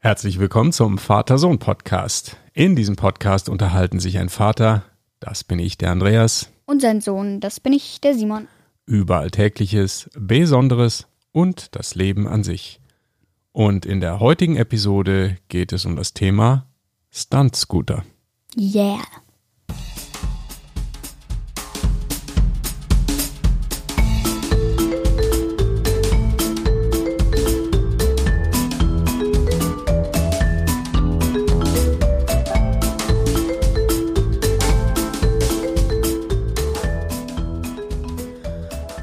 Herzlich willkommen zum Vater-Sohn-Podcast. In diesem Podcast unterhalten sich ein Vater, das bin ich, der Andreas, Und sein Sohn, das bin ich, der Simon. über Alltägliches, Besonderes und das Leben an sich. Und in der heutigen Episode geht es um das Thema Stunt-Scooter. Yeah.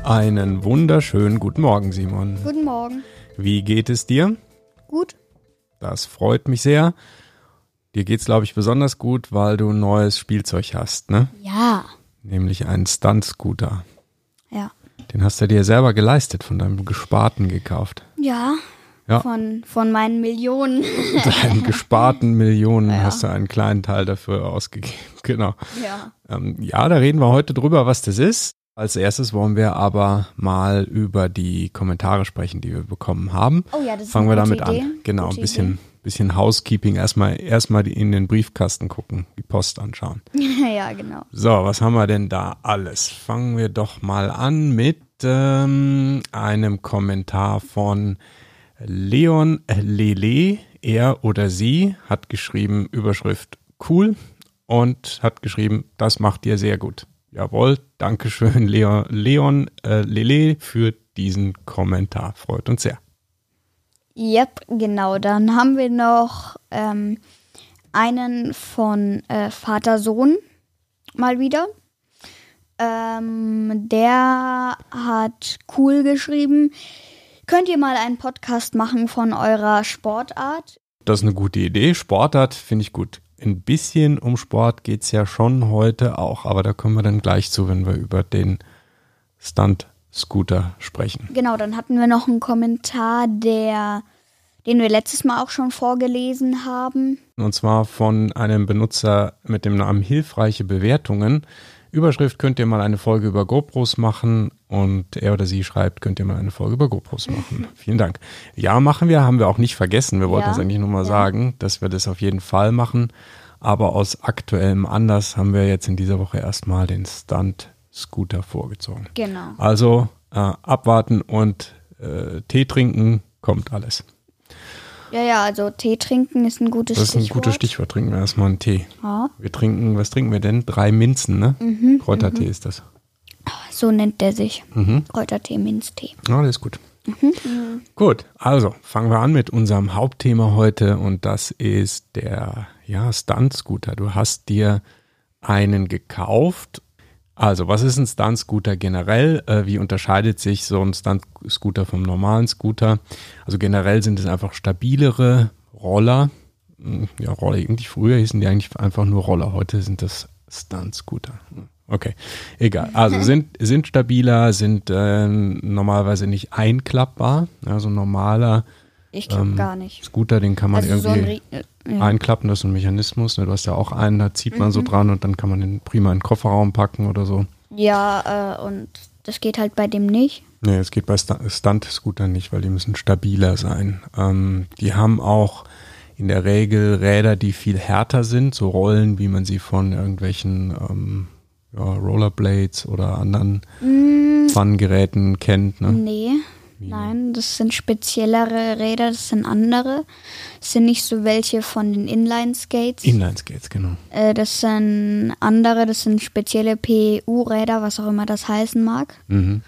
Einen wunderschönen guten Morgen, Simon. Guten Morgen. Wie geht es dir? Gut? Das freut mich sehr. Dir geht's, glaube ich, besonders gut, weil du neues Spielzeug hast, ne? Ja. Nämlich einen Stunt-Scooter. Ja. Den hast du dir selber geleistet, von deinem Gesparten gekauft. Ja. Ja. Von, von meinen Millionen. Deinen gesparten Millionen Ja. hast du einen kleinen Teil dafür ausgegeben. Genau. ja. Ähm, ja, da reden wir heute drüber, was das ist. Als erstes wollen wir aber mal über die Kommentare sprechen, die wir bekommen haben. Oh ja, das ist Fangen wir damit Idee. an. Genau, Gute ein bisschen, bisschen Housekeeping. Erstmal, erstmal in den Briefkasten gucken, die Post anschauen. Ja, genau. So, was haben wir denn da alles? Fangen wir doch mal an mit ähm, einem Kommentar von Leon Lele. Er oder sie hat geschrieben, Überschrift cool und hat geschrieben, das macht ihr sehr gut. Jawohl, Dankeschön, Leon, Leon äh, Lele, für diesen Kommentar. Freut uns sehr. Yep, genau. Dann haben wir noch ähm, einen von äh, Vater-Sohn mal wieder. Ähm, der hat cool geschrieben. Könnt ihr mal einen Podcast machen von eurer Sportart? Das ist eine gute Idee. Sportart finde ich gut. Ein bisschen um Sport geht's ja schon heute auch, aber da kommen wir dann gleich zu, wenn wir über den Stunt-Scooter sprechen. Genau, dann hatten wir noch einen Kommentar, der, den wir letztes Mal auch schon vorgelesen haben. Und zwar von einem Benutzer mit dem Namen Hilfreiche Bewertungen. Überschrift könnt ihr mal eine Folge über GoPros machen und er oder sie schreibt, könnt ihr mal eine Folge über GoPros machen. Vielen Dank. Ja, machen wir, haben wir auch nicht vergessen. Wir wollten Ja, das eigentlich nur mal ja. sagen, dass wir das auf jeden Fall machen. Aber aus aktuellem Anlass haben wir jetzt in dieser Woche erstmal den Stunt-Scooter vorgezogen. Genau. Also äh, abwarten und äh, Tee trinken, kommt alles. Ja, ja, also Tee trinken ist ein gutes Das ist ein Stichwort. gutes Stichwort. Trinken wir erstmal einen Tee. Ja, Wir trinken, was trinken wir denn? Drei Minzen, ne? Mhm, Kräutertee ist das. so nennt der sich. Mhm. Kräutertee, Minztee. Ja, das ist gut. Gut, also fangen wir an mit unserem Hauptthema heute und das ist der ja, Stunt-Scooter. Du hast dir einen gekauft. Also, was ist ein Stunt-Scooter generell? Äh, wie unterscheidet sich so ein Stunt-Scooter vom normalen Scooter? Also generell sind es einfach stabilere Roller. Hm, Ja, Roller, irgendwie früher hießen die eigentlich einfach nur Roller. Heute sind das Stunt-Scooter. Hm, Okay, egal. Also sind, sind stabiler, sind ähm, normalerweise nicht einklappbar. Also ein normaler Ich glaube Ähm, gar nicht. Scooter, den kann man Also so ein irgendwie äh, ja. einklappen, das ist ein Mechanismus. Ne? Du hast ja auch einen, da zieht man so Mhm. dran und dann kann man den prima in den Kofferraum packen oder so. Ja, äh, und das geht halt bei dem nicht. Nee, es geht bei Stu- Stunt-Scootern nicht, weil die müssen stabiler sein. Ähm, die haben auch in der Regel Räder, die viel härter sind, so Rollen, wie man sie von irgendwelchen ähm, ja, Rollerblades oder anderen Mm, Fun-Geräten kennt. Ne? nee. Nein, das sind speziellere Räder, das sind andere. Das sind nicht so welche von den Inline-Skates. Inline-Skates, genau. äh, das sind andere, das sind spezielle PU-Räder, was auch immer das heißen mag. Mhm.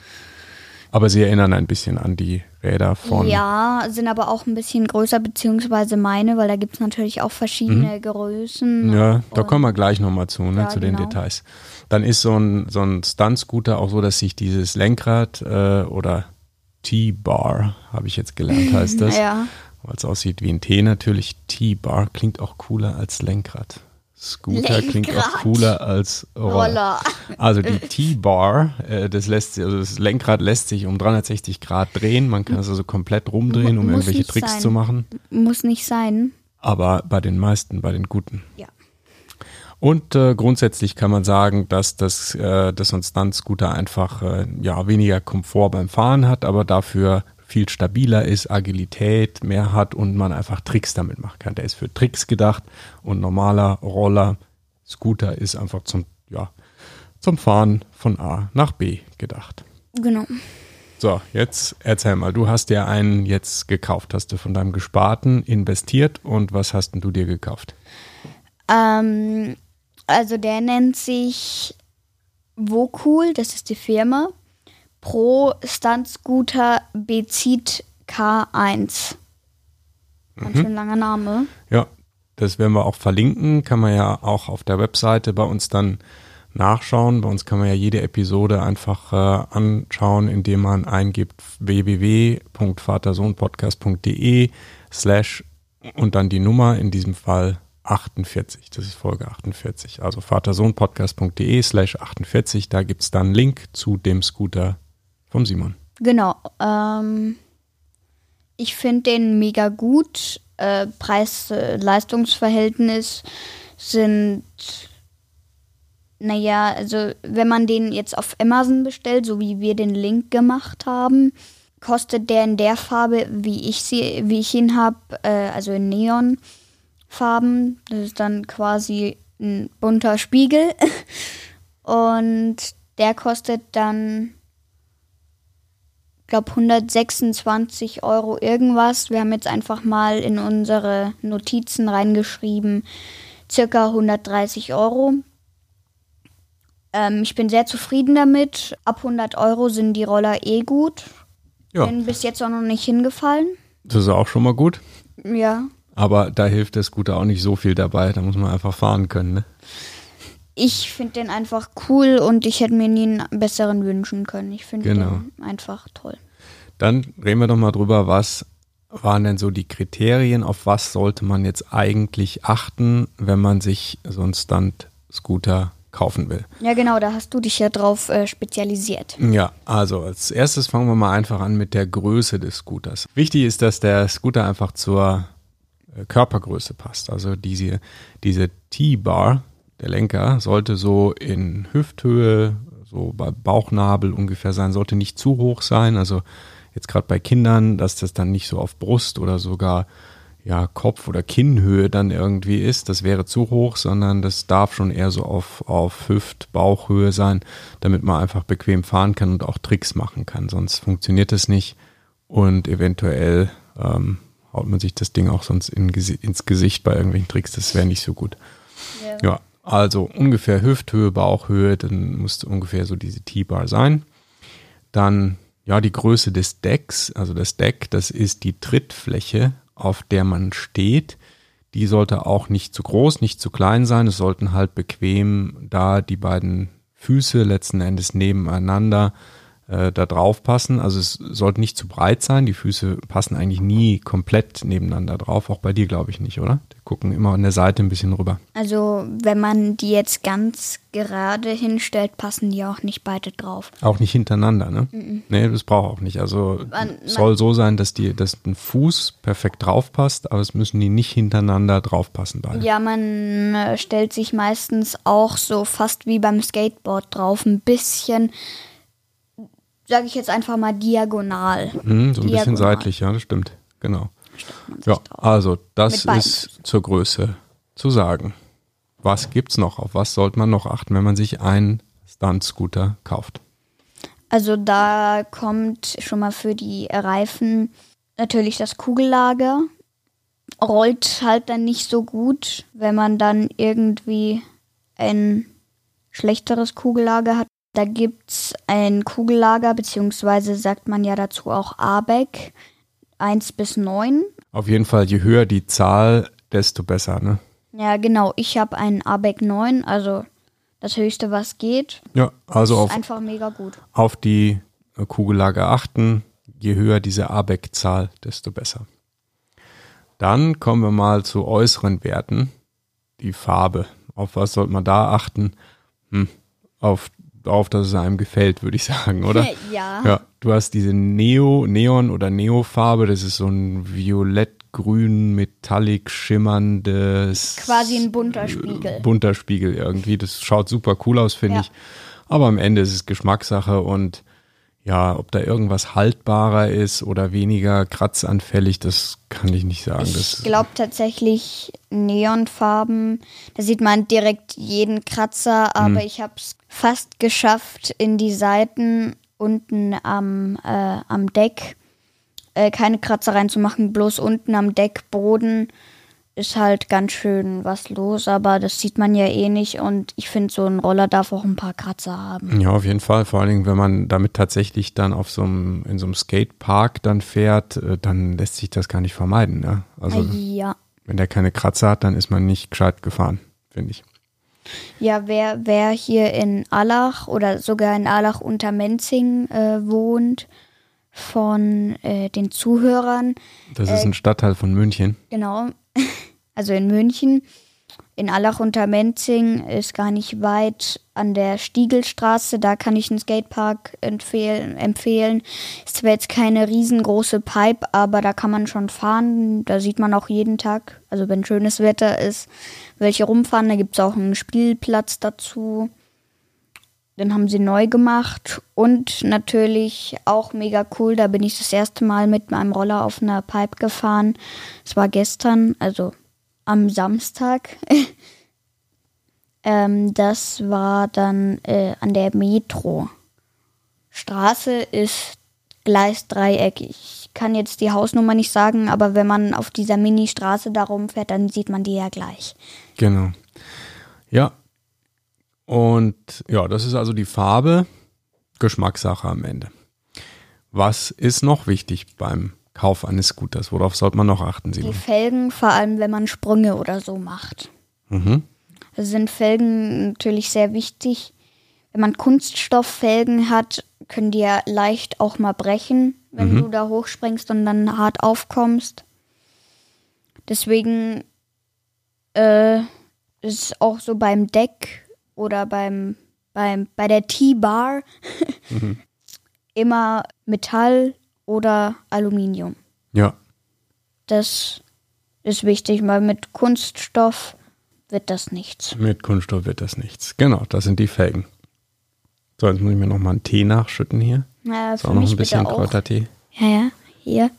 Aber sie erinnern ein bisschen an die Räder von. Ja, sind aber auch ein bisschen größer, beziehungsweise meine, weil da gibt es natürlich auch verschiedene Größen. Mhm. Ja, da kommen wir gleich nochmal zu, ne, Ja, zu den genau. Details. Dann ist so ein, so ein Stunt-Scooter auch so, dass sich dieses Lenkrad äh, oder T-Bar, habe ich jetzt gelernt, heißt das. Ja. Weil es aussieht wie ein T natürlich. T-Bar klingt auch cooler als Lenkrad. Scooter klingt auch Lenkrad. cooler als Roller. Roller. Also die T-Bar, äh, das lässt sich, also das Lenkrad lässt sich um 360 Grad drehen. Man kann es also komplett rumdrehen, um Muss irgendwelche Tricks sein. zu machen. Muss nicht sein. Aber bei den meisten, bei den guten. Ja. Und äh, grundsätzlich kann man sagen, dass das, äh, dass so ein Stunt-Scooter einfach äh, ja, weniger Komfort beim Fahren hat, aber dafür viel stabiler ist, Agilität mehr hat und man einfach Tricks damit machen kann. Der ist für Tricks gedacht und normaler Roller, Scooter ist einfach zum, ja, zum Fahren von A nach B gedacht. Genau. So, jetzt erzähl mal, du hast dir einen jetzt gekauft, hast du von deinem Gesparten investiert und was hast denn du dir gekauft? Ähm, also der nennt sich Vocool, das ist die Firma. Pro Stunt Scooter Bezit K1. Ganz mhm. schön langer Name. Ja, das werden wir auch verlinken. Kann man ja auch auf der Webseite bei uns dann nachschauen. Bei uns kann man ja jede Episode einfach äh, anschauen, indem man eingibt www.vatersohnpodcast.de slash und dann die Nummer, in diesem Fall 48. Das ist Folge 48. Also vatersohnpodcast.de slash 48. Da gibt es dann einen Link zu dem Scooter vom Simon. Genau. Ähm, ich finde den mega gut. Äh, Preis-Leistungsverhältnis sind, naja, also wenn man den jetzt auf Amazon bestellt, so wie wir den Link gemacht haben, kostet der in der Farbe, wie ich, sie, wie ich ihn habe, äh, also in Neon, Farben. Das ist dann quasi ein bunter Spiegel. Und der kostet dann, glaube 126 Euro irgendwas. Wir haben jetzt einfach mal in unsere Notizen reingeschrieben, circa 130 Euro. Ähm, ich bin sehr zufrieden damit. Ab 100 Euro sind die Roller eh gut. Ja. Bin bis jetzt auch noch nicht hingefallen. Das ist auch schon mal gut. Ja. Aber da hilft der Scooter auch nicht so viel dabei. Da muss man einfach fahren können. Ne? Ich finde den einfach cool und ich hätte mir nie einen besseren wünschen können. Ich finde genau. den einfach toll. Dann reden wir doch mal drüber, was waren denn so die Kriterien, auf was sollte man jetzt eigentlich achten, wenn man sich so einen Stunt-Scooter kaufen will. Ja, genau, da hast du dich ja drauf äh, spezialisiert. Ja, also als erstes fangen wir mal einfach an mit der Größe des Scooters. Wichtig ist, dass der Scooter einfach zur Körpergröße passt. Also diese, diese T-Bar, der Lenker, sollte so in Hüfthöhe, so bei Bauchnabel ungefähr sein, sollte nicht zu hoch sein. Also jetzt gerade bei Kindern, dass das dann nicht so auf Brust oder sogar ja, Kopf- oder Kinnhöhe dann irgendwie ist, das wäre zu hoch, sondern das darf schon eher so auf, auf Hüft-, Bauchhöhe sein, damit man einfach bequem fahren kann und auch Tricks machen kann. Sonst funktioniert es nicht und eventuell ähm, haut man sich das Ding auch sonst in, ins Gesicht bei irgendwelchen Tricks. Das wäre nicht so gut. Ja. ja. also ungefähr Hüfthöhe, Bauchhöhe, dann musste ungefähr so diese T-Bar sein. Dann ja die Größe des Decks, also das Deck, das ist die Trittfläche, auf der man steht. Die sollte auch nicht zu groß, nicht zu klein sein. Es sollten halt bequem da die beiden Füße letzten Endes nebeneinander äh, da drauf passen. Also es sollte nicht zu breit sein. Die Füße passen eigentlich nie komplett nebeneinander drauf. Auch bei dir glaube ich nicht, oder? Die gucken immer an der Seite ein bisschen rüber. Also wenn man die jetzt ganz gerade hinstellt, passen die auch nicht beide drauf. Auch nicht hintereinander, ne? Mhm. Nee, das braucht auch nicht. Also man, soll so sein, dass die, dass ein Fuß perfekt drauf passt, aber es müssen die nicht hintereinander drauf passen beide. Ja, man äh, stellt sich meistens auch so fast wie beim Skateboard drauf, ein bisschen sage ich jetzt einfach mal diagonal. Mhm, so ein diagonal. bisschen seitlich, ja, das stimmt. Genau. Ja, also das ist zur Größe zu sagen. Was gibt's noch? Auf was sollte man noch achten, wenn man sich einen Stunt-Scooter kauft? Also da kommt schon mal für die Reifen natürlich das Kugellager. Rollt halt dann nicht so gut, wenn man dann irgendwie ein schlechteres Kugellager hat. Da gibt es ein Kugellager, beziehungsweise sagt man ja dazu auch ABEC 1 bis 9. Auf jeden Fall, je höher die Zahl, desto besser, ne? Ja, genau. Ich habe einen ABEC 9, also das höchste, was geht. Ja, also auf, einfach mega gut. auf die äh, Kugellager achten. Je höher diese ABEC-Zahl, desto besser. Dann kommen wir mal zu äußeren Werten. Die Farbe. Auf was sollte man da achten? Hm, auf auf, dass es einem gefällt, würde ich sagen, oder? Ja. Ja, du hast diese Neo, Neon oder Neofarbe, das ist so ein violett-grün, metallic schimmerndes. Quasi ein bunter Spiegel. bunter Spiegel irgendwie. Das schaut super cool aus, finde ja. ich. Aber am Ende ist es Geschmackssache und ja, ob da irgendwas haltbarer ist oder weniger kratzanfällig, das kann ich nicht sagen. Ich glaube tatsächlich Neonfarben, da sieht man direkt jeden Kratzer, aber hm. ich habe es fast geschafft, in die Seiten unten am, äh, am Deck äh, keine Kratzer reinzumachen, bloß unten am Deckboden ist halt ganz schön was los, aber das sieht man ja eh nicht und ich finde, so ein Roller darf auch ein paar Kratzer haben. Ja, auf jeden Fall. Vor allen Dingen, wenn man damit tatsächlich dann auf so einem, in so einem Skatepark dann fährt, äh, dann lässt sich das gar nicht vermeiden. Ne? Also, ja. wenn der keine Kratzer hat, dann ist man nicht gescheit gefahren, finde ich. Ja, wer, wer hier in Allach oder sogar in Allach unter Menzing äh, wohnt, von äh, den Zuhörern. Das ist äh, ein Stadtteil von München. Genau, also in München. In Allach unter Menzing ist gar nicht weit an der Stiegelstraße. Da kann ich einen Skatepark empfehlen. empfehlen. Ist zwar jetzt keine riesengroße Pipe, aber da kann man schon fahren. Da sieht man auch jeden Tag, also wenn schönes Wetter ist, welche rumfahren. Da gibt es auch einen Spielplatz dazu. Den haben sie neu gemacht und natürlich auch mega cool. Da bin ich das erste Mal mit meinem Roller auf einer Pipe gefahren. Es war gestern, also am Samstag. ähm, das war dann äh, an der Metro. Straße ist Gleisdreieck. Ich kann jetzt die Hausnummer nicht sagen, aber wenn man auf dieser Mini-Straße da rumfährt, dann sieht man die ja gleich. Genau. Ja, und ja, das ist also die Farbe, Geschmackssache am Ende. Was ist noch wichtig beim Kauf eines Scooters? Worauf sollte man noch achten? Simon? Die Felgen, vor allem wenn man Sprünge oder so macht. Mhm. Also sind Felgen natürlich sehr wichtig. Wenn man Kunststofffelgen hat, können die ja leicht auch mal brechen, wenn mhm. du da hochspringst und dann hart aufkommst. Deswegen äh, ist auch so beim Deck oder beim, beim, bei der T-Bar mhm. immer Metall oder Aluminium. Ja. Das ist wichtig, weil mit Kunststoff wird das nichts. Mit Kunststoff wird das nichts. Genau, das sind die Felgen. So, jetzt muss ich mir noch mal einen Tee nachschütten hier. Ja, für so, noch ein bisschen Kräutertee. Ja, ja, hier.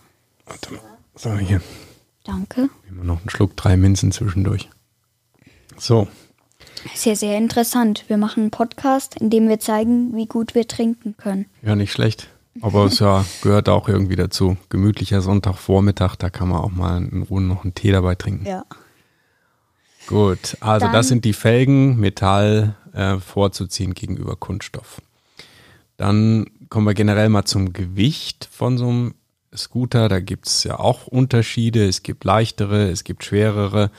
Warte mal. So, hier. Danke. Nehmen wir noch einen Schluck, drei Minzen zwischendurch. So, sehr, sehr interessant. Wir machen einen Podcast, in dem wir zeigen, wie gut wir trinken können. Ja, nicht schlecht. Aber es ja, gehört auch irgendwie dazu. Gemütlicher Sonntagvormittag, da kann man auch mal in Ruhe noch einen Tee dabei trinken. Ja. Gut, also Dann, das sind die Felgen, Metall äh, vorzuziehen gegenüber Kunststoff. Dann kommen wir generell mal zum Gewicht von so einem Scooter. Da gibt es ja auch Unterschiede. Es gibt leichtere, es gibt schwerere.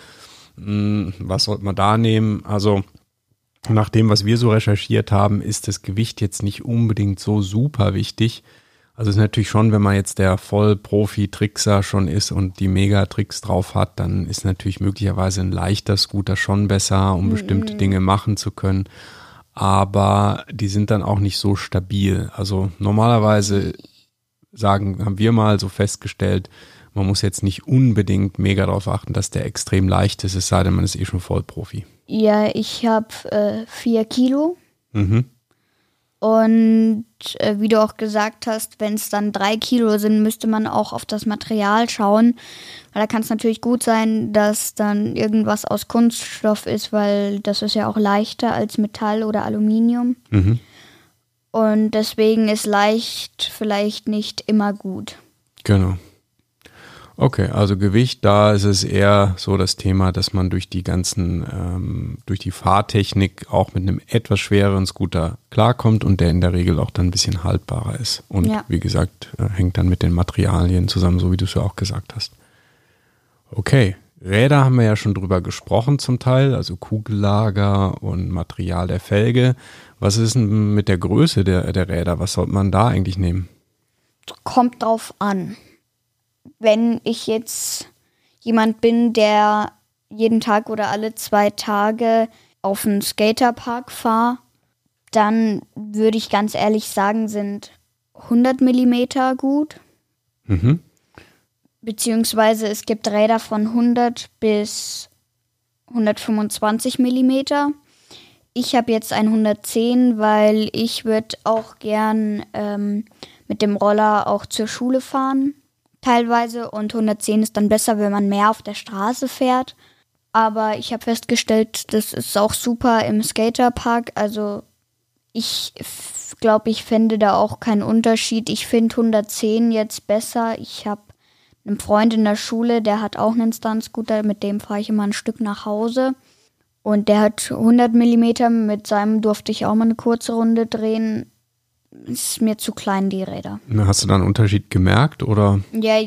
Hm, was sollte man da nehmen? Also nach dem, was wir so recherchiert haben, ist das Gewicht jetzt nicht unbedingt so super wichtig. Also es ist natürlich schon, wenn man jetzt der Vollprofi-Trickser schon ist und die Mega-Tricks drauf hat, dann ist natürlich möglicherweise ein leichter Scooter schon besser, um mhm. bestimmte Dinge machen zu können. Aber die sind dann auch nicht so stabil. Also normalerweise sagen, haben wir mal so festgestellt, man muss jetzt nicht unbedingt mega darauf achten, dass der extrem leicht ist, es sei denn, man ist eh schon Vollprofi. Ja, ich habe äh, vier Kilo. Mhm. Und äh, wie du auch gesagt hast, wenn es dann drei Kilo sind, müsste man auch auf das Material schauen. Weil da kann es natürlich gut sein, dass dann irgendwas aus Kunststoff ist, weil das ist ja auch leichter als Metall oder Aluminium. Mhm. Und deswegen ist leicht vielleicht nicht immer gut. Genau. Okay, also Gewicht, da ist es eher so das Thema, dass man durch die ganzen, ähm, durch die Fahrtechnik auch mit einem etwas schwereren Scooter klarkommt und der in der Regel auch dann ein bisschen haltbarer ist. Und ja. wie gesagt, äh, hängt dann mit den Materialien zusammen, so wie du es ja auch gesagt hast. Okay, Räder haben wir ja schon drüber gesprochen zum Teil, also Kugellager und Material der Felge. Was ist denn mit der Größe der, der Räder? Was sollte man da eigentlich nehmen? Kommt drauf an wenn ich jetzt jemand bin, der jeden Tag oder alle zwei Tage auf einen Skaterpark fahre, dann würde ich ganz ehrlich sagen, sind 100 Millimeter gut. Mhm. Beziehungsweise es gibt Räder von 100 bis 125 Millimeter. ich habe jetzt ein 110, weil ich würde auch gern ähm, mit dem Roller auch zur Schule fahren, teilweise. Und 110 ist dann besser, wenn man mehr auf der Straße fährt. Aber ich habe festgestellt, das ist auch super im Skaterpark. Also ich glaube, ich fände da auch keinen Unterschied. Ich finde 110 jetzt besser. Ich habe einen Freund in der Schule, der hat auch einen Stunt-Scooter, mit dem fahre ich immer ein Stück nach Hause. Und der hat 100 mm, mit seinem durfte ich auch mal eine kurze Runde drehen. Ist mir zu klein, die Räder. Hast du da einen Unterschied gemerkt oder? Ja,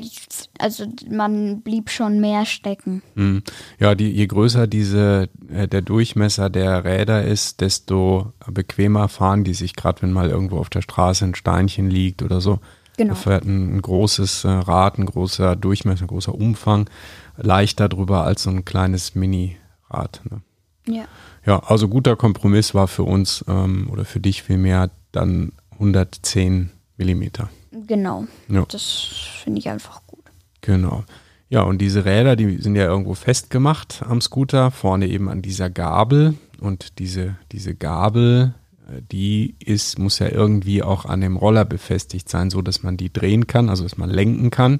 also man blieb schon mehr stecken. Hm. Ja, die, je größer diese, äh, der Durchmesser der Räder ist, desto bequemer fahren die sich, gerade wenn mal irgendwo auf der Straße ein Steinchen liegt oder so. Genau. Da fährt ein, ein großes äh, Rad, ein großer Durchmesser, ein großer Umfang leichter drüber als so ein kleines Mini-Rad. Ne? Ja. Ja, also guter Kompromiss war für uns ähm, oder für dich vielmehr dann 110 Millimeter. Genau. Ja. Das finde ich einfach gut. Genau. Ja, und diese Räder, die sind ja irgendwo festgemacht am Scooter, vorne eben an dieser Gabel. Und diese, diese Gabel, äh, die ist, muss ja irgendwie auch an dem Roller befestigt sein, so dass man die drehen kann, also dass man lenken kann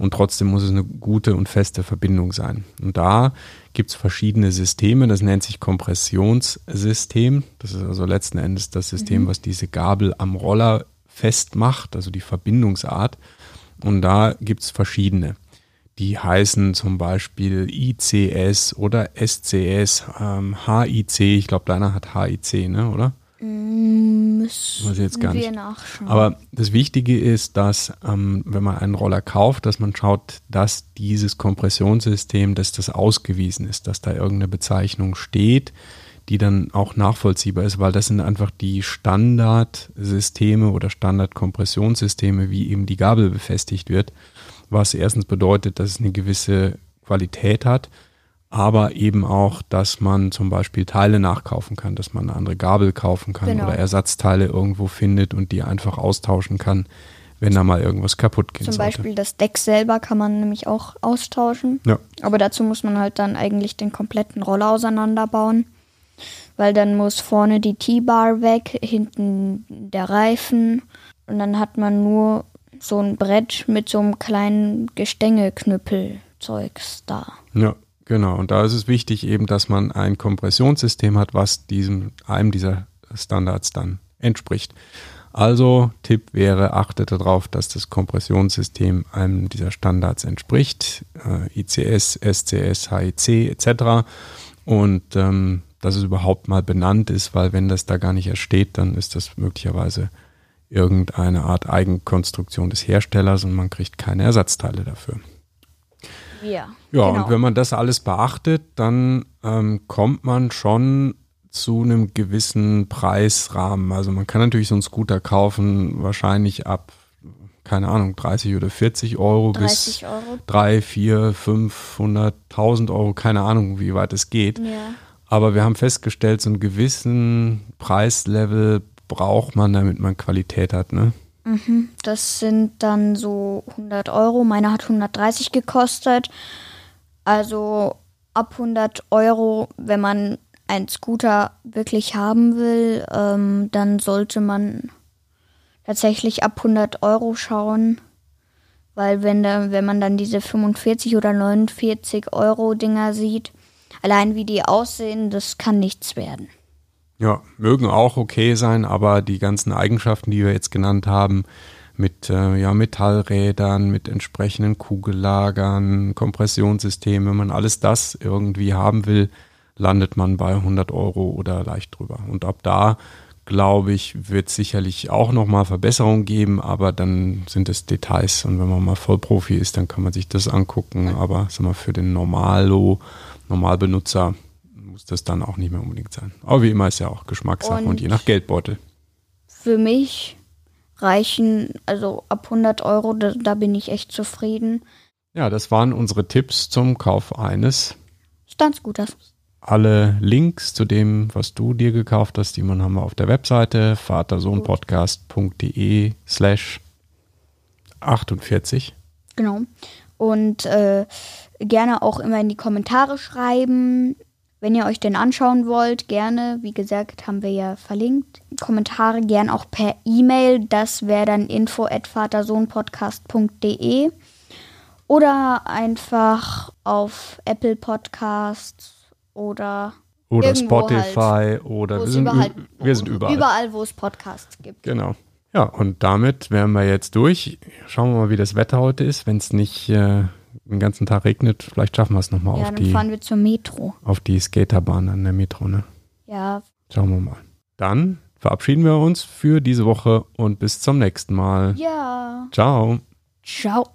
und trotzdem muss es eine gute und feste Verbindung sein. Und da gibt es verschiedene Systeme, das nennt sich Kompressionssystem. Das ist also letzten Endes das System, mhm. was diese Gabel am Roller festmacht, also die Verbindungsart. Und da gibt es verschiedene. Die heißen zum Beispiel ICS oder SCS, ähm, HIC. Ich glaube, deiner hat HIC, ne, oder? Müssen Weiß ich jetzt gar nicht. Aber das Wichtige ist, dass ähm, wenn man einen Roller kauft, dass man schaut, dass dieses Kompressionssystem, dass das ausgewiesen ist, dass da irgendeine Bezeichnung steht, die dann auch nachvollziehbar ist, weil das sind einfach die Standardsysteme oder Standardkompressionssysteme, wie eben die Gabel befestigt wird, was erstens bedeutet, dass es eine gewisse Qualität hat aber eben auch, dass man zum Beispiel Teile nachkaufen kann, dass man eine andere Gabel kaufen kann genau. oder Ersatzteile irgendwo findet und die einfach austauschen kann, wenn da mal irgendwas kaputt geht. Zum sollte. Beispiel das Deck selber kann man nämlich auch austauschen. Ja. Aber dazu muss man halt dann eigentlich den kompletten Roller auseinanderbauen, weil dann muss vorne die T-Bar weg, hinten der Reifen und dann hat man nur so ein Brett mit so einem kleinen Gestängeknüppelzeugs da. Ja, Genau, und da ist es wichtig eben, dass man ein Kompressionssystem hat, was diesem, einem dieser Standards dann entspricht. Also Tipp wäre, achtet darauf, dass das Kompressionssystem einem dieser Standards entspricht, äh, ICS, SCS, HIC etc. Und ähm, dass es überhaupt mal benannt ist, weil wenn das da gar nicht ersteht, dann ist das möglicherweise irgendeine Art Eigenkonstruktion des Herstellers und man kriegt keine Ersatzteile dafür. Ja. Ja, genau. und wenn man das alles beachtet, dann ähm, kommt man schon zu einem gewissen Preisrahmen. Also man kann natürlich so einen Scooter kaufen, wahrscheinlich ab, keine Ahnung, 30 oder 40 Euro 30 bis Euro. 3, 4, 500.000 Euro, keine Ahnung, wie weit es geht. Ja. Aber wir haben festgestellt, so einen gewissen Preislevel braucht man, damit man Qualität hat, ne? Mhm. Das sind dann so 100 Euro. Meine hat 130 gekostet. Also ab 100 Euro, wenn man einen Scooter wirklich haben will, ähm, dann sollte man tatsächlich ab 100 Euro schauen. Weil wenn, da, wenn man dann diese 45 oder 49 Euro Dinger sieht, allein wie die aussehen, das kann nichts werden. Ja, mögen auch okay sein, aber die ganzen Eigenschaften, die wir jetzt genannt haben, mit äh, ja, Metallrädern, mit entsprechenden Kugellagern, Kompressionssystemen, wenn man alles das irgendwie haben will, landet man bei 100 Euro oder leicht drüber. Und ab da, glaube ich, wird sicherlich auch nochmal Verbesserungen geben, aber dann sind es Details. Und wenn man mal Vollprofi ist, dann kann man sich das angucken. Aber sag mal, für den Normalo, Normalbenutzer muss das dann auch nicht mehr unbedingt sein. Aber wie immer ist ja auch Geschmackssache und, und je nach Geldbeutel. Für mich reichen, also ab 100 Euro, da, da, bin ich echt zufrieden. Ja, das waren unsere Tipps zum Kauf eines Standscooters. Alle Links zu dem, was du dir gekauft hast, die man haben wir auf der Webseite vatersohnpodcast.de slash 48. Genau. Und äh, gerne auch immer in die Kommentare schreiben, Wenn ihr euch den anschauen wollt, gerne. Wie gesagt, haben wir ja verlinkt. Kommentare gern auch per E-Mail. Das wäre dann info at vatersohnpodcast.de oder einfach auf Apple Podcasts oder oder Spotify halt, oder wir sind, überall, wir sind überall. Überall, wo es Podcasts gibt. Genau. Ja, und damit wären wir jetzt durch. Schauen wir mal, wie das Wetter heute ist. Wenn es nicht äh, den ganzen Tag regnet, vielleicht schaffen wir es nochmal ja, auf die. Dann fahren wir zur Metro. Auf die Skaterbahn an der Metro, ne? Ja. Schauen wir mal. Dann verabschieden wir uns für diese Woche und bis zum nächsten Mal. Ja. Ciao. Ciao.